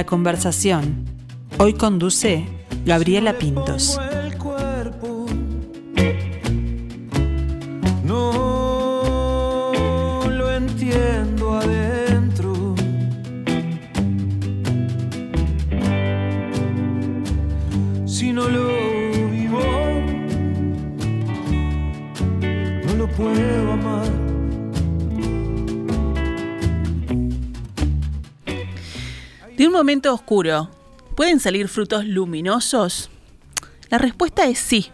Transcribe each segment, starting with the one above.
La conversación. Hoy conduce Gabriela Pintos. Oscuro, ¿pueden salir frutos luminosos? La respuesta es sí.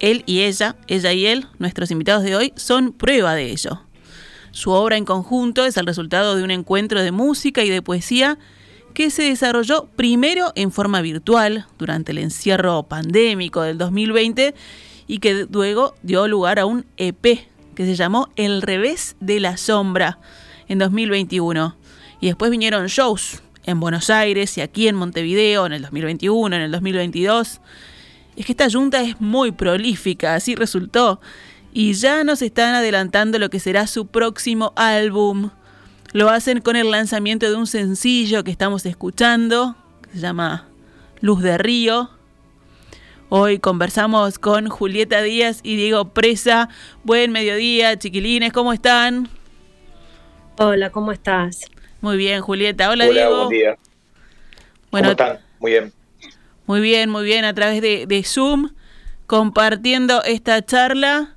Él y ella, ella y él, nuestros invitados de hoy, son prueba de ello. Su obra en conjunto es el resultado de un encuentro de música y de poesía que se desarrolló primero en forma virtual durante el encierro pandémico del 2020 y que luego dio lugar a un EP que se llamó El revés de la sombra en 2021. Y después vinieron shows en Buenos Aires y aquí en Montevideo en el 2021, en el 2022. Es que esta junta es muy prolífica, así resultó. Y ya nos están adelantando lo que será su próximo álbum. Lo hacen con el lanzamiento de un sencillo que estamos escuchando, que se llama Luz de Río. Hoy conversamos con Julieta Díaz y Diego Presa. Buen mediodía, chiquilines, ¿cómo están? Hola, ¿cómo estás? Muy bien, Julieta. Hola, Hola, Diego. buen día. Bueno, ¿Cómo están? Muy bien. Muy bien, muy bien, a través de, de Zoom, compartiendo esta charla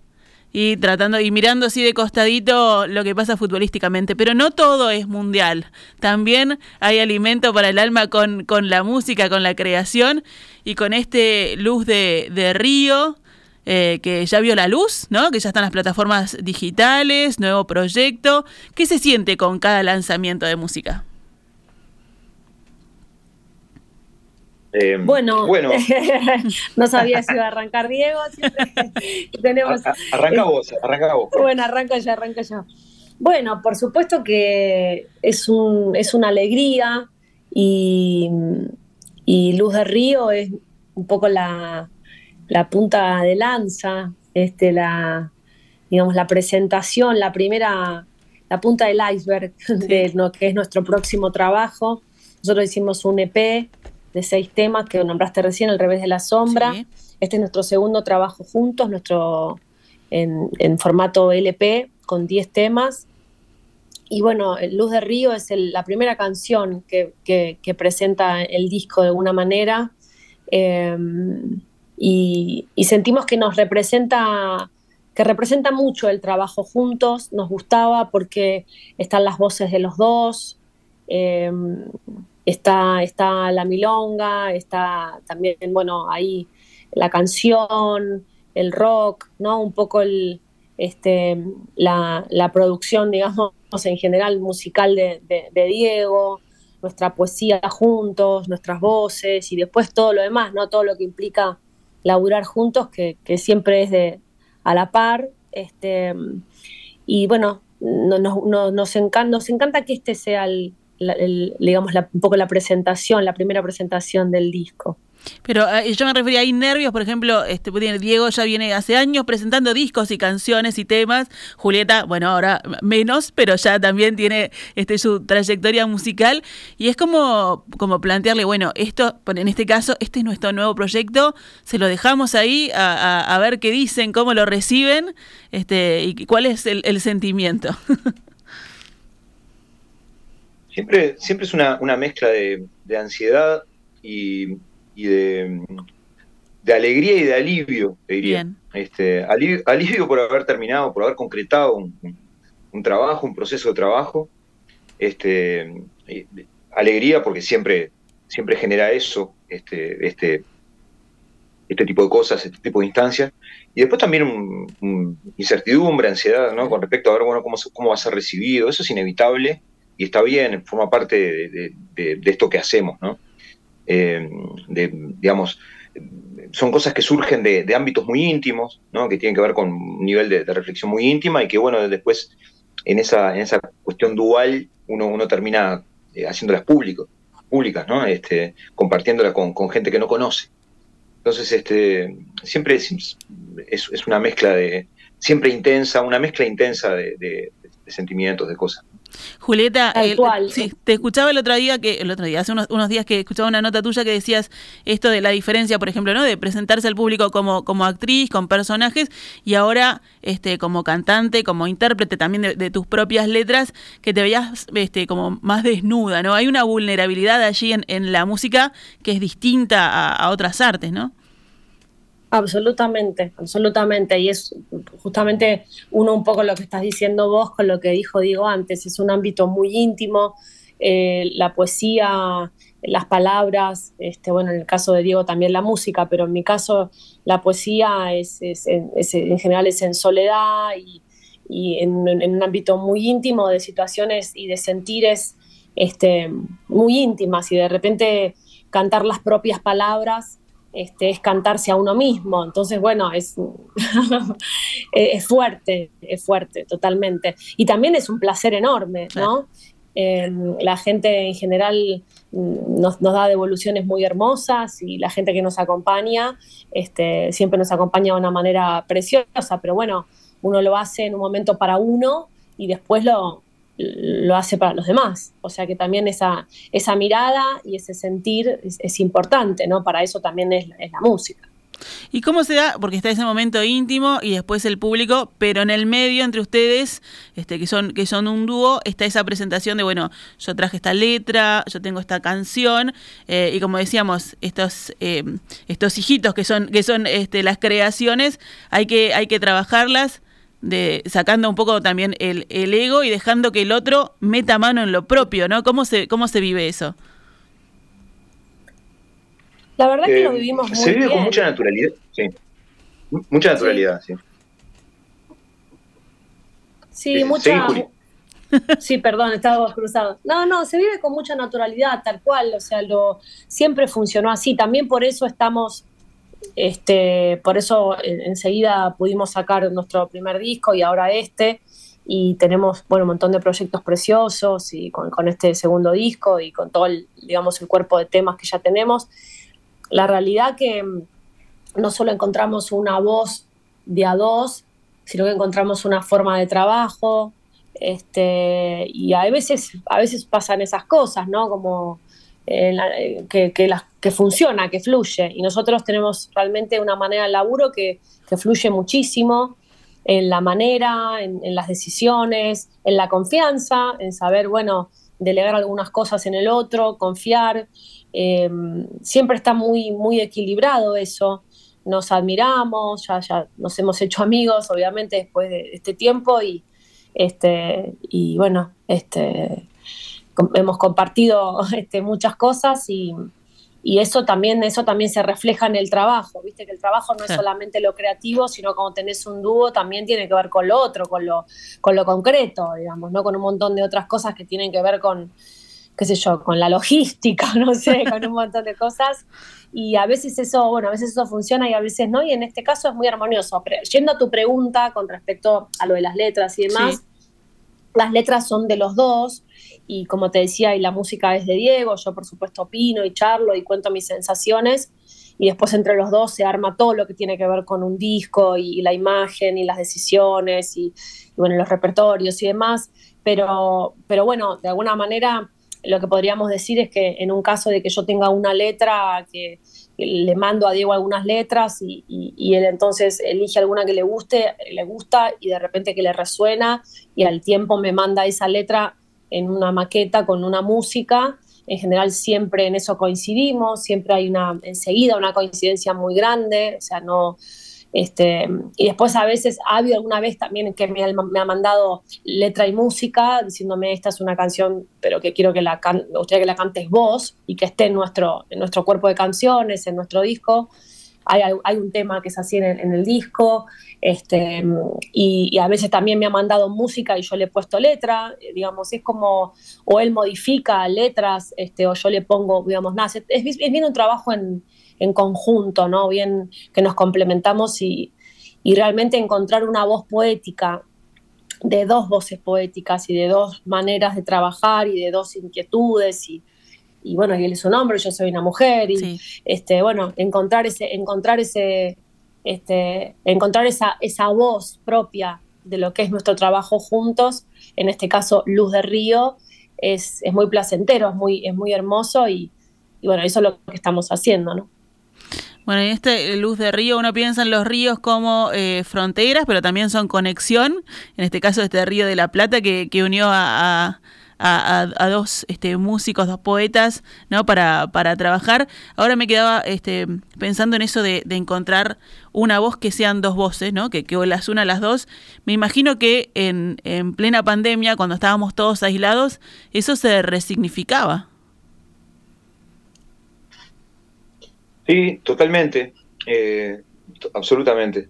y tratando y mirando así de costadito lo que pasa futbolísticamente. Pero no todo es mundial. También hay alimento para el alma con, con la música, con la creación y con este luz de, de río. Eh, que ya vio la luz, ¿no? Que ya están las plataformas digitales, nuevo proyecto. ¿Qué se siente con cada lanzamiento de música? Eh, Bueno, bueno no sabía si iba a arrancar Diego. tenemos, arranca vos, arranca vos. Bueno, arranco yo, arranco yo. Bueno, por supuesto que es, un, es una alegría y, y Luz de Río es un poco la, la punta de lanza, este, la, digamos, la presentación, la primera, la punta del iceberg de lo que es nuestro próximo trabajo. Nosotros hicimos un EP de seis temas que nombraste recién, El revés de la sombra. Sí. Este es nuestro segundo trabajo juntos, nuestro en, en formato LP con 10 temas. Y bueno, Luz de Río es el- la primera canción que, que- que presenta el disco de alguna manera. Eh, y, sentimos que nos representa, que representa mucho el trabajo juntos. Nos gustaba porque están las voces de los dos. eh, está, está la milonga, está también, bueno, ahí la canción, el rock, ¿no? Un poco el, este, la, la producción, digamos, en general musical de, de- de Diego, nuestra poesía juntos, nuestras voces y después todo lo demás, ¿no? Todo lo que implica laburar juntos, que, que siempre es de a la par. Este, y bueno, no- no- no- nos, encanta, nos encanta que este sea el, el, digamos, la- un poco la presentación, la primera presentación del disco. Pero eh, yo me refería, hay nervios, por ejemplo, este, pues, Diego ya viene hace años presentando discos y canciones y temas. Julieta, bueno, ahora menos, pero ya también tiene este, su trayectoria musical. Y es como, como plantearle, bueno, esto, en este caso, este es nuestro nuevo proyecto, se lo dejamos ahí a, ver qué dicen, cómo lo reciben este, y cuál es el, sentimiento. Siempre, siempre es una, una mezcla de ansiedad y, y de, de alegría y de alivio, te diría. Bien. Este, alivio, alivio por haber terminado, por haber concretado un, trabajo, un proceso de trabajo. Este, alegría porque siempre, siempre genera eso, este, este, este tipo de cosas, este tipo de instancias. Y después también un- un incertidumbre, ansiedad, ¿no? Con respecto a ver, bueno, cómo, se- cómo va a ser recibido. Eso es inevitable y está bien, forma parte de, de- de- de esto que hacemos, ¿no? Eh, de, digamos, son cosas que surgen de, de ámbitos muy íntimos, ¿no? Que tienen que ver con un nivel de, reflexión muy íntima y que, bueno, después en esa, en esa cuestión dual uno, uno termina eh, haciéndolas público, públicas, ¿no? Este, compartiéndolas con, con gente que no conoce. Entonces, este, siempre es, es, es una mezcla de, siempre intensa, una mezcla intensa de, de- sentimientos, de cosas. Julieta, sí, te escuchaba el otro día, que el otro día, hace unos, unos, días que escuchaba una nota tuya que decías esto de la diferencia, por ejemplo, ¿no? De presentarse al público como, como actriz, con personajes, y ahora este, como cantante, como intérprete también de, tus propias letras, que te veías este, como más desnuda, ¿no? Hay una vulnerabilidad allí en, en la música que es distinta a, a otras artes, ¿no? Absolutamente, absolutamente. Y es justamente uno un poco lo que estás diciendo vos con lo que dijo Diego antes. Es un ámbito muy íntimo. Eh, la poesía, las palabras, este, bueno, en el caso de Diego también la música, pero en mi caso la poesía es, en general es en soledad y, en, un ámbito muy íntimo de situaciones y de sentires este, muy íntimas y de repente cantar las propias palabras este, es cantarse a uno mismo. Entonces, bueno, es, es fuerte, es fuerte, totalmente. Y también es un placer enorme, ¿no? Em, la gente en general mm, nos, da devoluciones muy hermosas y la gente que nos acompaña este, siempre nos acompaña de una manera preciosa, pero bueno, uno lo hace en un momento para uno y después lo, lo hace para los demás. O sea que también esa, esa mirada y ese sentir es, importante, ¿no? Para eso también es, la música. ¿Y cómo se da? Porque está ese momento íntimo y después el público, pero en el medio entre ustedes, este, que son, que son un dúo, está esa presentación de bueno, yo traje esta letra, yo tengo esta canción, eh, y como decíamos, estos, eh, estos hijitos que son, que son este, las creaciones, hay que, hay que trabajarlas de sacando un poco también el, el, ego y dejando que el otro meta mano en lo propio, ¿no? ¿Cómo se, cómo se vive eso? La verdad que lo eh, vivimos muy Se vive con mucha naturalidad, sí. Mucha naturalidad, sí. Sí, mucha... Sí, perdón, estaba cruzado. No, no, se vive con mucha naturalidad, tal cual, o sea, lo siempre funcionó así. También por eso estamos este, por eso enseguida pudimos sacar nuestro primer disco y ahora este. Y tenemos bueno, un montón de proyectos preciosos y con, este segundo disco y con todo el, digamos, el cuerpo de temas que ya tenemos. La realidad que mm, no solo encontramos una voz de a dos, sino que encontramos una forma de trabajo, este, y a veces, a veces pasan esas cosas, ¿no? Como eh, que, que, funciona, que fluye. Y nosotros tenemos realmente una manera de laburo que, fluye muchísimo en la manera, en, las decisiones, en la confianza, en saber, bueno, delegar algunas cosas en el otro, confiar. Eh, siempre está muy, muy equilibrado eso. Nos admiramos, ya, ya nos hemos hecho amigos, obviamente, después de este tiempo y, este, y bueno, este, hemos compartido este, muchas cosas y, eso también eso también se refleja en el trabajo viste que el trabajo no es solamente lo creativo sino cuando tenés un dúo también tiene que ver con lo otro con lo con lo concreto digamos no con un montón de otras cosas que tienen que ver con qué sé yo con la logística no sé con un montón de cosas. Y a veces eso bueno a veces eso funciona y a veces no y en este caso es muy armonioso. Pero, yendo a tu pregunta con respecto a lo de las letras y demás las letras son de los dos y como te decía, y la música es de Diego, yo por supuesto opino y charlo y cuento mis sensaciones y después entre los dos se arma todo lo que tiene que ver con un disco y, la imagen y las decisiones y, bueno, los repertorios y demás, pero, pero bueno, de alguna manera lo que podríamos decir es que en un caso de que yo tenga una letra que, le mando a Diego algunas letras y, y, él entonces elige alguna que le guste, le gusta y de repente que le resuena y al tiempo me manda esa letra en una maqueta con una música. En general siempre en eso coincidimos, siempre hay una enseguida una coincidencia muy grande, o sea, no, este, y después a veces ha habido alguna vez también que me ha, mandado letra y música diciéndome esta es una canción, pero que quiero que la can me que la cantes vos y que esté en nuestro, en nuestro cuerpo de canciones, en nuestro disco. Hay, un tema que es así en el, en el disco, este, y, a veces también me ha mandado música y yo le he puesto letra, digamos, es como, o él modifica letras, este, o yo le pongo, digamos, nada, es, es bien un trabajo en, en conjunto, ¿no? Bien que nos complementamos y, realmente encontrar una voz poética de dos voces poéticas y de dos maneras de trabajar y de dos inquietudes y, bueno, y él es un hombre, yo soy una mujer y este bueno, encontrar ese encontrar ese este encontrar esa esa voz propia de lo que es nuestro trabajo juntos, en este caso Luz de Río, es, es muy placentero, es muy, es muy hermoso y, y bueno, eso es lo que estamos haciendo, ¿no? Bueno, en este Luz de Río uno piensa en los ríos como eh, fronteras, pero también son conexión. En este caso, este Río de la Plata que, que unió a, a, a, dos este, músicos, dos poetas, ¿no? Para, para trabajar. Ahora me quedaba este, pensando en eso de, de encontrar una voz que sean dos voces, ¿no? Que, que las una las dos. Me imagino que en, en plena pandemia, cuando estábamos todos aislados, eso se resignificaba. Sí, totalmente, eh, absolutamente.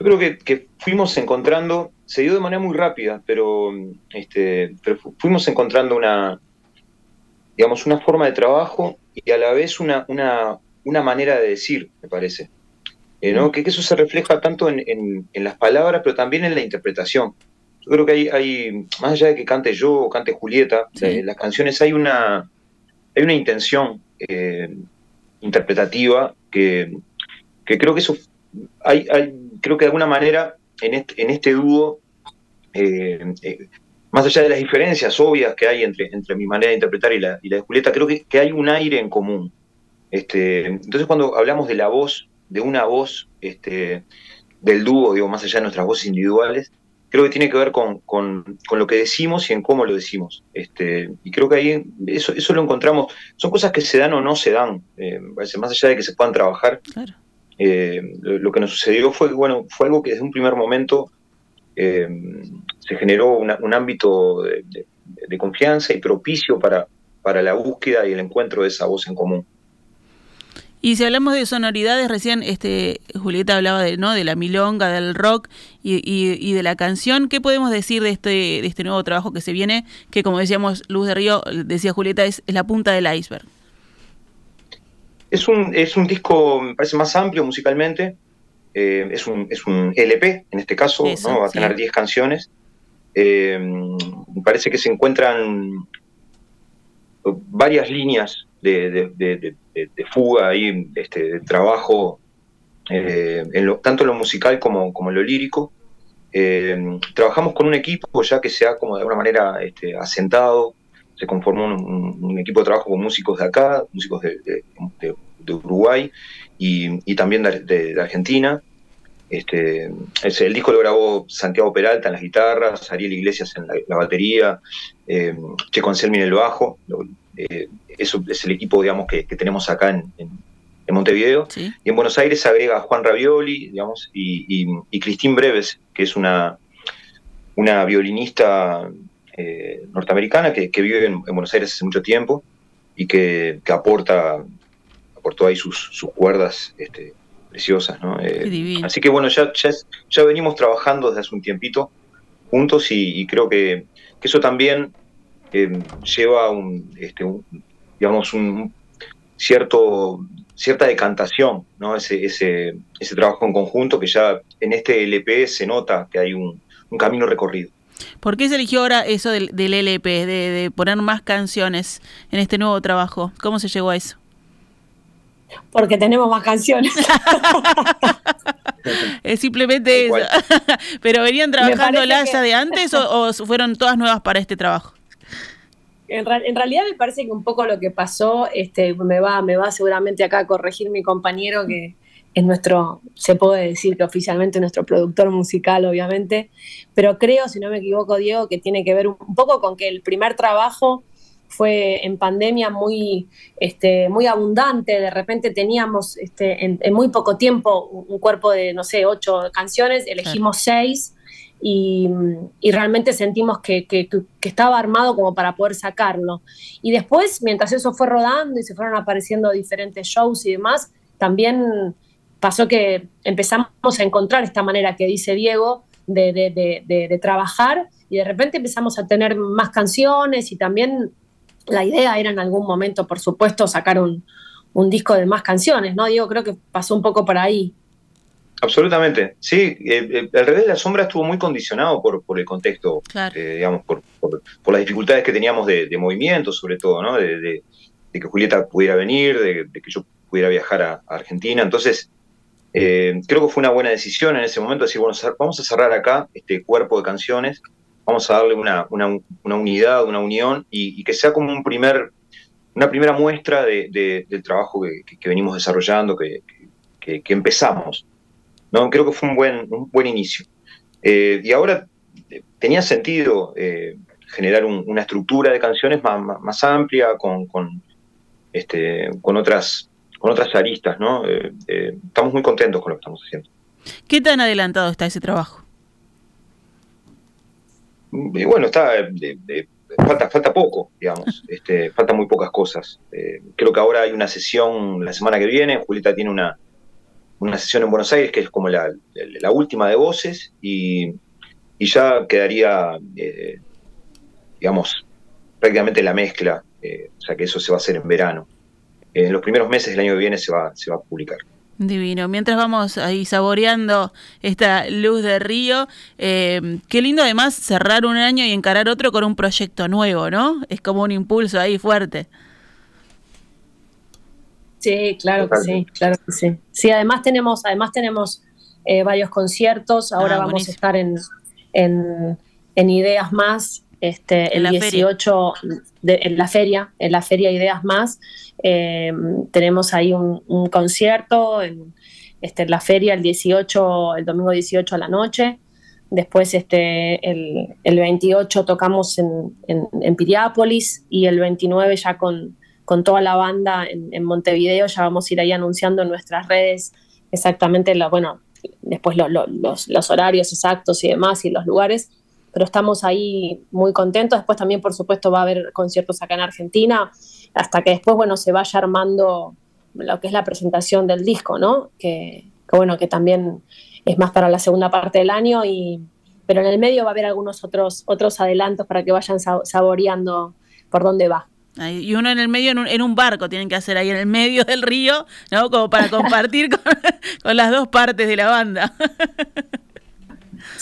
Yo creo que, que, fuimos encontrando, se dio de manera muy rápida, pero, este, pero fuimos encontrando una, digamos, una forma de trabajo y a la vez una, una, una manera de decir, me parece. Eh, ¿no? que, que, eso se refleja tanto en, en, en, las palabras, pero también en la interpretación. Yo creo que hay, hay más allá de que cante yo o cante Julieta, sí. eh, las canciones hay una, hay una intención. Eh, interpretativa que, que, creo que eso hay, hay, creo que de alguna manera en este, en este dúo eh, eh, más allá de las diferencias obvias que hay entre, mi manera de interpretar y la, y la de Julieta creo que, hay un aire en común este, entonces cuando hablamos de la voz de una voz este, del dúo digo más allá de nuestras voces individuales creo que tiene que ver con, lo que decimos y en cómo lo decimos. Este, y creo que ahí eso, eso lo encontramos. Son cosas que se dan o no se dan, eh, más allá de que se puedan trabajar. Claro. Eh, lo, que nos sucedió fue, bueno, fue algo que desde un primer momento eh, se generó un ámbito de, confianza y propicio para, para la búsqueda y el encuentro de esa voz en común. Y si hablamos de sonoridades, recién este Julieta hablaba de, ¿no? de la milonga, del rock y, y, de la canción. ¿Qué podemos decir de este, de este nuevo trabajo que se viene? Que como decíamos, Luz de Río, decía Julieta, es la punta del iceberg. Es un, es un disco, me parece, más amplio musicalmente. Eh, es, un, es un LP, en este caso, Eso, ¿no? va a tener 10 sí. canciones. Eh, me parece que se encuentran varias líneas de, de, de, de fuga ahí, este, de trabajo, eh, en lo, tanto en lo musical como, como en lo lírico. Trabajamos con un equipo ya que se ha como de alguna manera este, asentado, se conformó un, un, equipo de trabajo con músicos de acá, músicos de, de Uruguay y, y también de, Argentina. Este, es, el disco lo grabó Santiago Peralta en las guitarras, Ariel Iglesias en la, la batería, eh, Checo Anselmi en el bajo. Eh, eso es el equipo, digamos, que, que tenemos acá en, en, en Montevideo. Sí. Y en Buenos Aires agrega Juan Ravioli, digamos, y, y, y Christine Breves, que es una, una violinista eh, norteamericana que, que vive en, en, Buenos Aires hace mucho tiempo y que, que aporta, aportó ahí sus, sus cuerdas este, preciosas, ¿no? Eh, así que bueno, ya, ya, ya, venimos trabajando desde hace un tiempito juntos y, y creo que, que, eso también eh, lleva un, este, un, digamos, un cierto, cierta decantación, ¿no? Ese, ese, ese trabajo en conjunto que ya en este LP se nota que hay un, un camino recorrido. ¿Por qué se eligió ahora eso del, del LP, de, de, poner más canciones en este nuevo trabajo? ¿Cómo se llegó a eso? Porque tenemos más canciones. es simplemente eso. ¿Pero venían trabajando las que... de antes o, o fueron todas nuevas para este trabajo? En, en, realidad me parece que un poco lo que pasó, este, me va, me va seguramente acá a corregir mi compañero que es nuestro, se puede decir que oficialmente nuestro productor musical, obviamente, pero creo, si no me equivoco, Diego, que tiene que ver un, poco con que el primer trabajo fue en pandemia muy, este, muy abundante, de repente teníamos este, en, en, muy poco tiempo un cuerpo de, no sé, ocho canciones, elegimos claro. seis y, y, realmente sentimos que, que, que, estaba armado como para poder sacarlo. Y después, mientras eso fue rodando y se fueron apareciendo diferentes shows y demás, también pasó que empezamos a encontrar esta manera que dice Diego de, de, de, de trabajar y de repente empezamos a tener más canciones y también la idea era en algún momento, por supuesto, sacar un, un disco de más canciones, ¿no? Diego, creo que pasó un poco por ahí. Absolutamente, sí. Eh, eh, al revés, La Sombra estuvo muy condicionado por, por el contexto, claro. eh, digamos, por, por, por, las dificultades que teníamos de, de movimiento, sobre todo, ¿no? De, de, de, que Julieta pudiera venir, de, que yo pudiera viajar a, a Argentina. Entonces, Eh, creo que fue una buena decisión en ese momento decir, bueno, vamos a cerrar acá este cuerpo de canciones, vamos a darle una, unidad, una unión y, que sea como un primer, una primera muestra del trabajo que, venimos desarrollando, que, empezamos. ¿no? Creo que fue un buen, un buen inicio. Eh, y ahora eh, tenía sentido generar una estructura de canciones más, amplia, con, este, con otras con otras aristas, ¿no? Eh, eh, estamos muy contentos con lo que estamos haciendo. ¿Qué tan adelantado está ese trabajo? Y bueno, está falta falta poco, digamos, este, faltan muy pocas cosas. Eh, creo que ahora hay una sesión la semana que viene, Julieta tiene una, una sesión en Buenos Aires que es como la, última de voces y, y ya quedaría, digamos, prácticamente la mezcla, o sea que eso se va a hacer en verano en los primeros meses del año que viene se va, se va a publicar. Divino. Mientras vamos ahí saboreando esta luz de río, eh, qué lindo además cerrar un año y encarar otro con un proyecto nuevo, ¿no? Es como un impulso ahí fuerte. Sí, claro que sí, claro que sí. Sí, además tenemos, además tenemos eh, varios conciertos. Ahora ah, vamos a estar en, en, en Ideas Más este, el 18 de, en la feria, en la feria Ideas Más. Eh, tenemos ahí un, concierto en, este, en la feria el 18, el domingo 18 a la noche. Después este, el, el 28 tocamos en, en, Piriápolis y el 29 ya con, con toda la banda en, Montevideo. Ya vamos a ir ahí anunciando en nuestras redes exactamente, la, bueno, después los, los horarios exactos y demás y los lugares pero estamos ahí muy contentos. Después también, por supuesto, va a haber conciertos acá en Argentina, hasta que después, bueno, se vaya armando lo que es la presentación del disco, ¿no? Que, bueno, que también es más para la segunda parte del año, y, pero en el medio va a haber algunos otros, otros adelantos para que vayan saboreando por dónde va. Y uno en el medio, en un, barco, tienen que hacer ahí en el medio del río, ¿no? Como para compartir con las dos partes de la banda.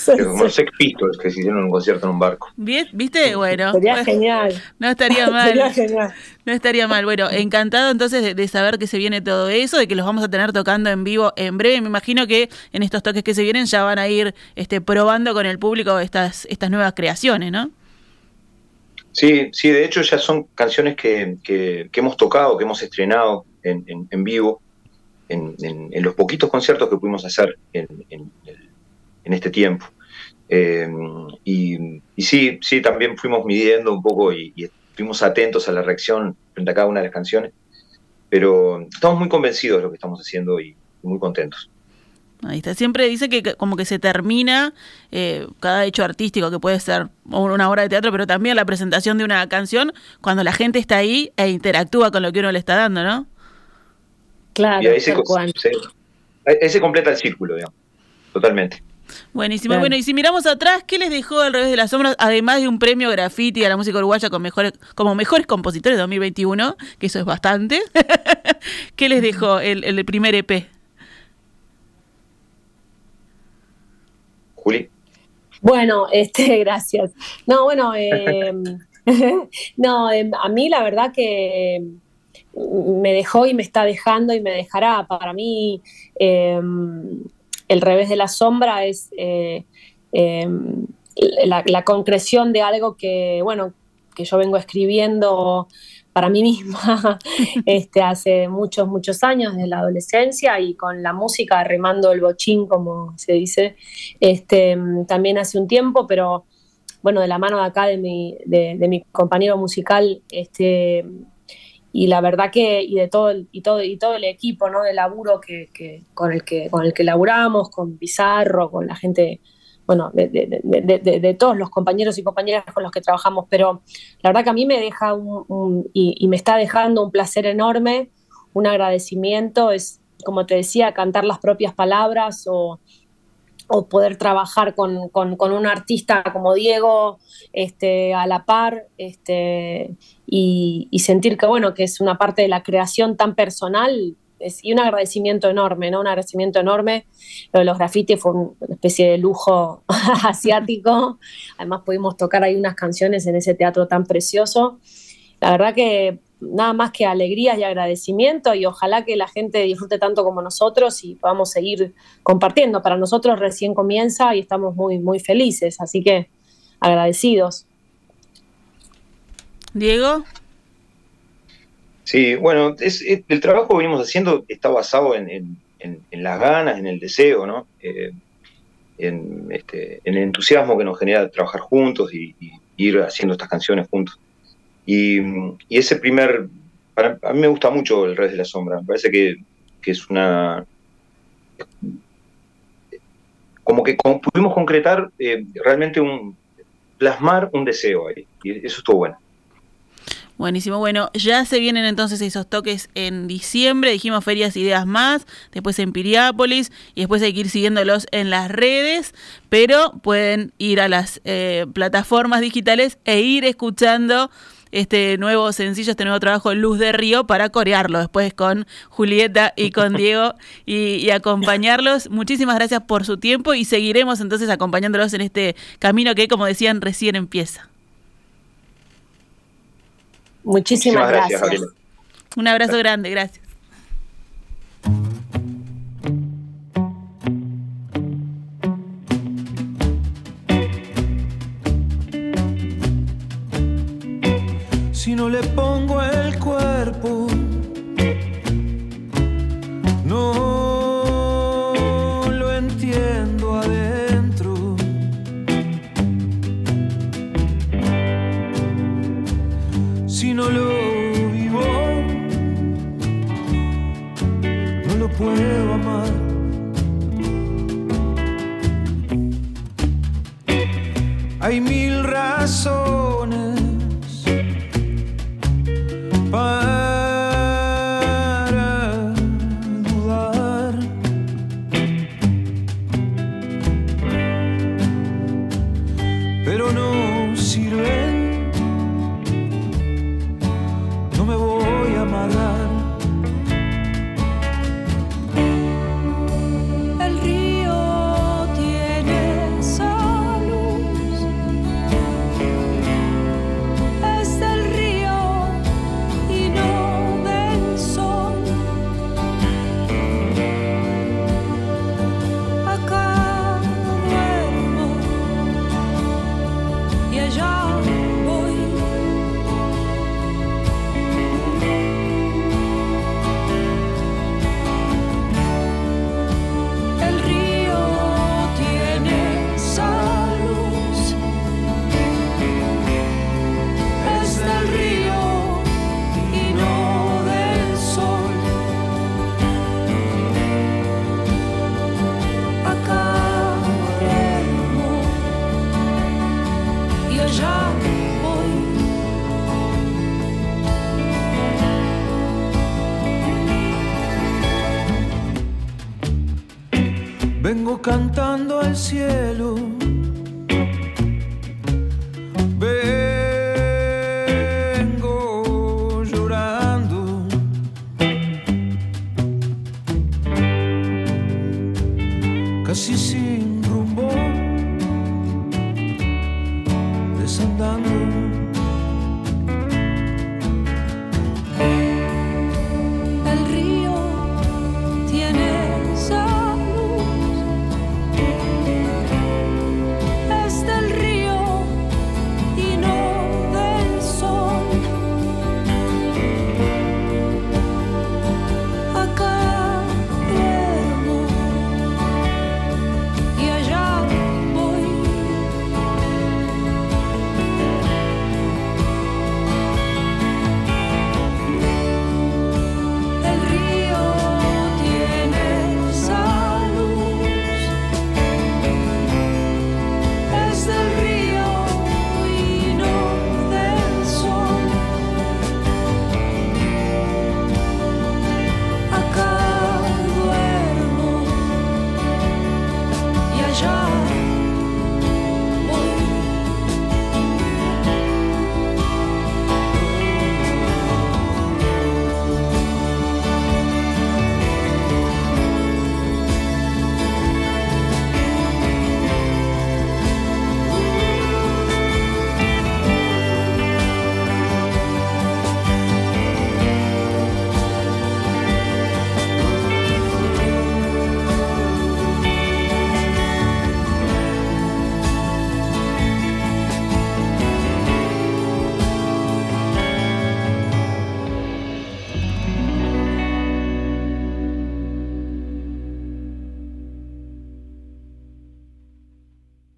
como los Sex Pistols que se hicieron un concierto en un barco. ¿Viste? Bueno. Sería genial. No estaría mal. Sería genial. No estaría mal. Bueno, encantado entonces de, saber que se viene todo eso, de que los vamos a tener tocando en vivo en breve. Me imagino que en estos toques que se vienen ya van a ir este, probando con el público estas, estas nuevas creaciones, ¿no? Sí, sí, de hecho ya son canciones que, que, hemos tocado, que hemos estrenado en, en, vivo, en, en, los poquitos conciertos que pudimos hacer en, en este tiempo. Eh, y, sí, sí, también fuimos midiendo un poco y, estuvimos atentos a la reacción frente a cada una de las canciones, pero estamos muy convencidos de lo que estamos haciendo y muy contentos. Ahí está. Siempre dice que como que se termina eh, cada hecho artístico, que puede ser una obra de teatro, pero también la presentación de una canción, cuando la gente está ahí e interactúa con lo que uno le está dando, ¿no? Claro, y ahí se completa el círculo, digamos, totalmente. Buenísimo. Bueno, y si miramos atrás, ¿qué les dejó al revés de las sombras, además de un premio graffiti a la música uruguaya con mejores, como mejores compositores de 2021, que eso es bastante? ¿Qué les dejó el, el primer EP? Juli. Bueno, este, gracias. No, bueno, eh, no, eh, a mí la verdad que me dejó y me está dejando y me dejará. Para mí, eh, el revés de la sombra es eh, em, la, concreción de algo que, bueno, que yo vengo escribiendo para mí misma este, hace muchos, muchos años, desde la adolescencia, y con la música remando el bochín, como se dice, este, también hace un tiempo, pero bueno, de la mano de acá de mi, de mi compañero musical, este, y la verdad que y de todo el, y todo y todo el equipo no de laburo que, que, con el que con el que laburamos con Pizarro con la gente bueno de, de, todos los compañeros y compañeras con los que trabajamos. Pero la verdad que a mí me deja un, y, y, me está dejando un placer enorme un agradecimiento. Es como te decía cantar las propias palabras o o poder trabajar con, con, un artista como Diego este, a la par este, y, sentir que, bueno, que es una parte de la creación tan personal y un agradecimiento enorme, ¿no? Un agradecimiento enorme. Lo de los grafitis fue una especie de lujo asiático. Además pudimos tocar ahí unas canciones en ese teatro tan precioso. La verdad que nada más que alegrías y agradecimiento y ojalá que la gente disfrute tanto como nosotros y podamos seguir compartiendo. Para nosotros recién comienza y estamos muy, muy felices, así que agradecidos. Diego. Sí, bueno, es, el trabajo que venimos haciendo está basado en, las ganas, en el deseo, ¿no? Eh, este, en, el entusiasmo que nos genera trabajar juntos y, ir haciendo estas canciones juntos. Y, ese primer, a mí me gusta mucho El Rey de la Sombra, me parece que, es una... Como que pudimos concretar eh, realmente un, plasmar un deseo ahí, y eso estuvo bueno. Buenísimo, bueno, ya se vienen entonces esos toques en diciembre, dijimos ferias ideas más, después en Piriápolis y después hay que ir siguiéndolos en las redes, pero pueden ir a las eh, plataformas digitales e ir escuchando este nuevo sencillo, este nuevo trabajo Luz de Río para corearlo después con Julieta y con Diego y, y, acompañarlos. Muchísimas gracias por su tiempo y seguiremos entonces acompañándolos en este camino que, como decían, recién empieza. Muchísimas, gracias. Un abrazo grande, gracias. Si no le pongo el cuerpo, cantando al cielo